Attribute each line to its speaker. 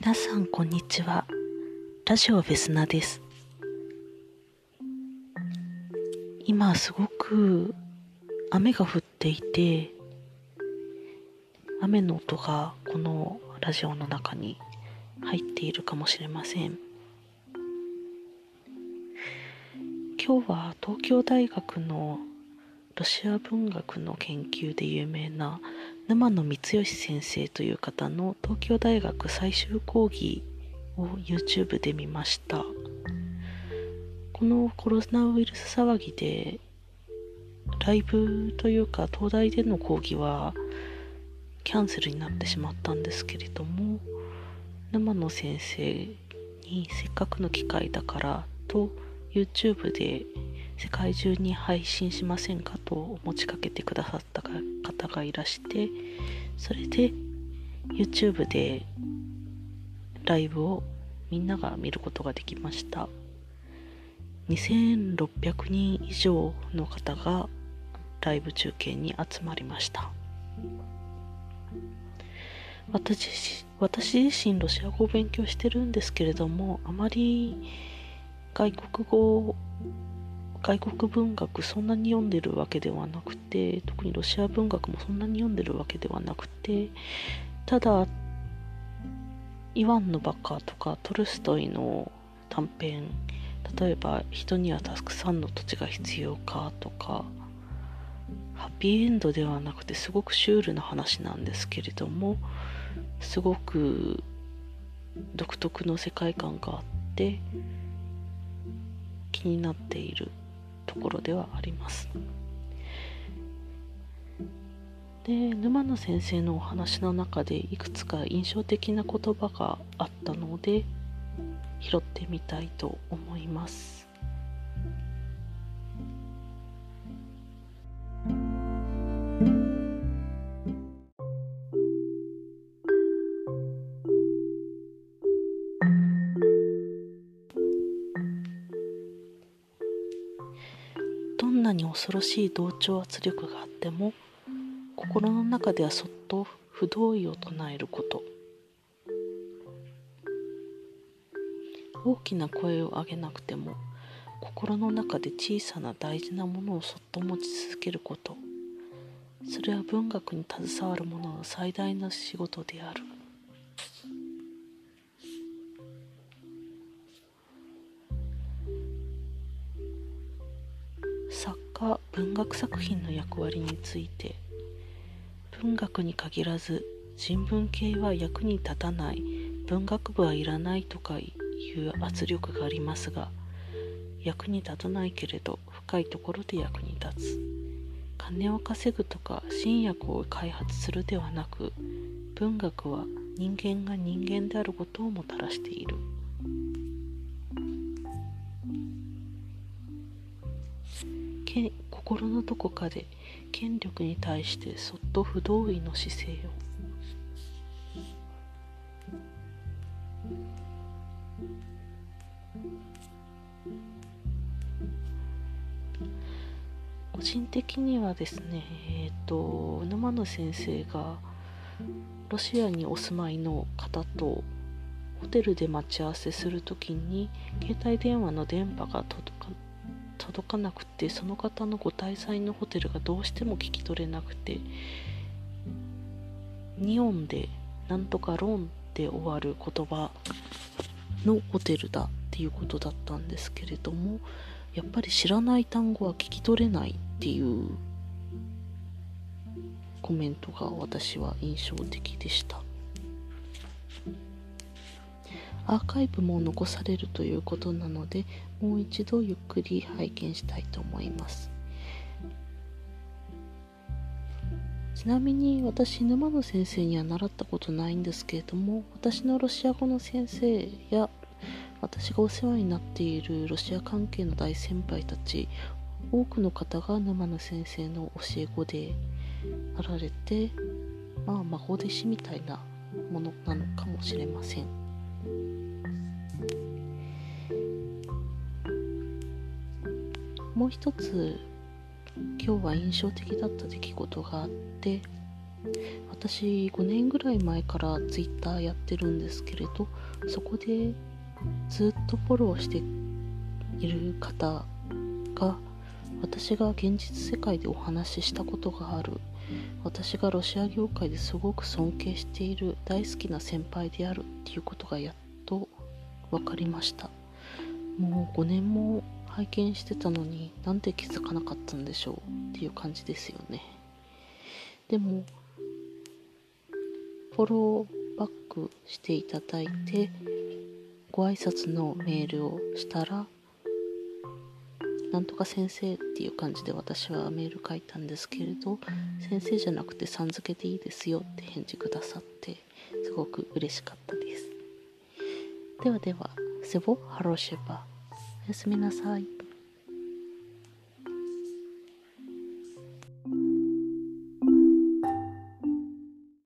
Speaker 1: 皆さんこんにちは。ラジオベスナです。今すごく雨が降っていて雨の音がこのラジオの中に入っているかもしれません。今日は東京大学のロシア文学の研究で有名な沼野光義先生という方の東京大学最終講義を YouTube で見ました。このコロナウイルス騒ぎでライブというか東大での講義はキャンセルになってしまったんですけれども沼野先生にせっかくの機会だからと YouTube で世界中に配信しませんかと持ちかけてくださった方がいらしてそれで YouTube でライブをみんなが見ることができました。2600人以上の方がライブ中継に集まりました。私私自身ロシア語を勉強してるんですけれどもあまり外国語外国文学そんなに読んでるわけではなくて特にロシア文学もそんなに読んでるわけではなくてただイワンのバカとかトルストイの短編例えば人にはたくさんの土地が必要かとかハッピーエンドではなくてすごくシュールな話なんですけれどもすごく独特の世界観があって気になっている。ころではあります。で沼野先生のお話の中でいくつか印象的な言葉があったので拾ってみたいと思います。んなに恐ろしい同調圧力があっても心の中ではそっと不同意を唱えること。大きな声を上げなくても心の中で小さな大事なものをそっと持ち続けること。それは文学に携わる者の最大の仕事である。家文学作品の役割について。文学に限らず人文系は役に立たない。文学部はいらないとかいう圧力がありますが役に立たないけれど深いところで役に立つ。金を稼ぐとか新薬を開発するではなく文学は人間が人間であることをもたらしている。心のどこかで権力に対してそっと不同意の姿勢を。個人的にはですねえ、ー、と沼野先生がロシアにお住まいの方とホテルで待ち合わせするときに携帯電話の電波が届か届かなくてその方のご滞在のホテルがどうしても聞き取れなくてニオンでなんとかローンで終わる言葉のホテルだっていうことだったんですけれどもやっぱり知らない単語は聞き取れないっていうコメントが私は印象的でした。アーカイブも残されるということなのでもう一度ゆっくり拝見したいと思いますちなみに私沼野先生には習ったことないんですけれども私のロシア語の先生や私がお世話になっているロシア関係の大先輩たち多くの方が沼野先生の教え子であられてまあ孫弟子みたいなものなのかもしれません。もう一つ今日は印象的だった出来事があって私5年ぐらい前から Twitter やってるんですけれどそこでずっとフォローしている方が私が現実世界でお話ししたことがある。私がロシア業界ですごく尊敬している大好きな先輩であるっていうことがやっと分かりました。もう5年も拝見してたのになんで気づかなかったんでしょうっていう感じですよね。でもフォローバックしていただいてご挨拶のメールをしたらなんとか先生っていう感じで私はメール書いたんですけれど先生じゃなくてさん付けでいいですよって返事くださってすごく嬉しかったです。ではではセボハロシェバやすみなさい。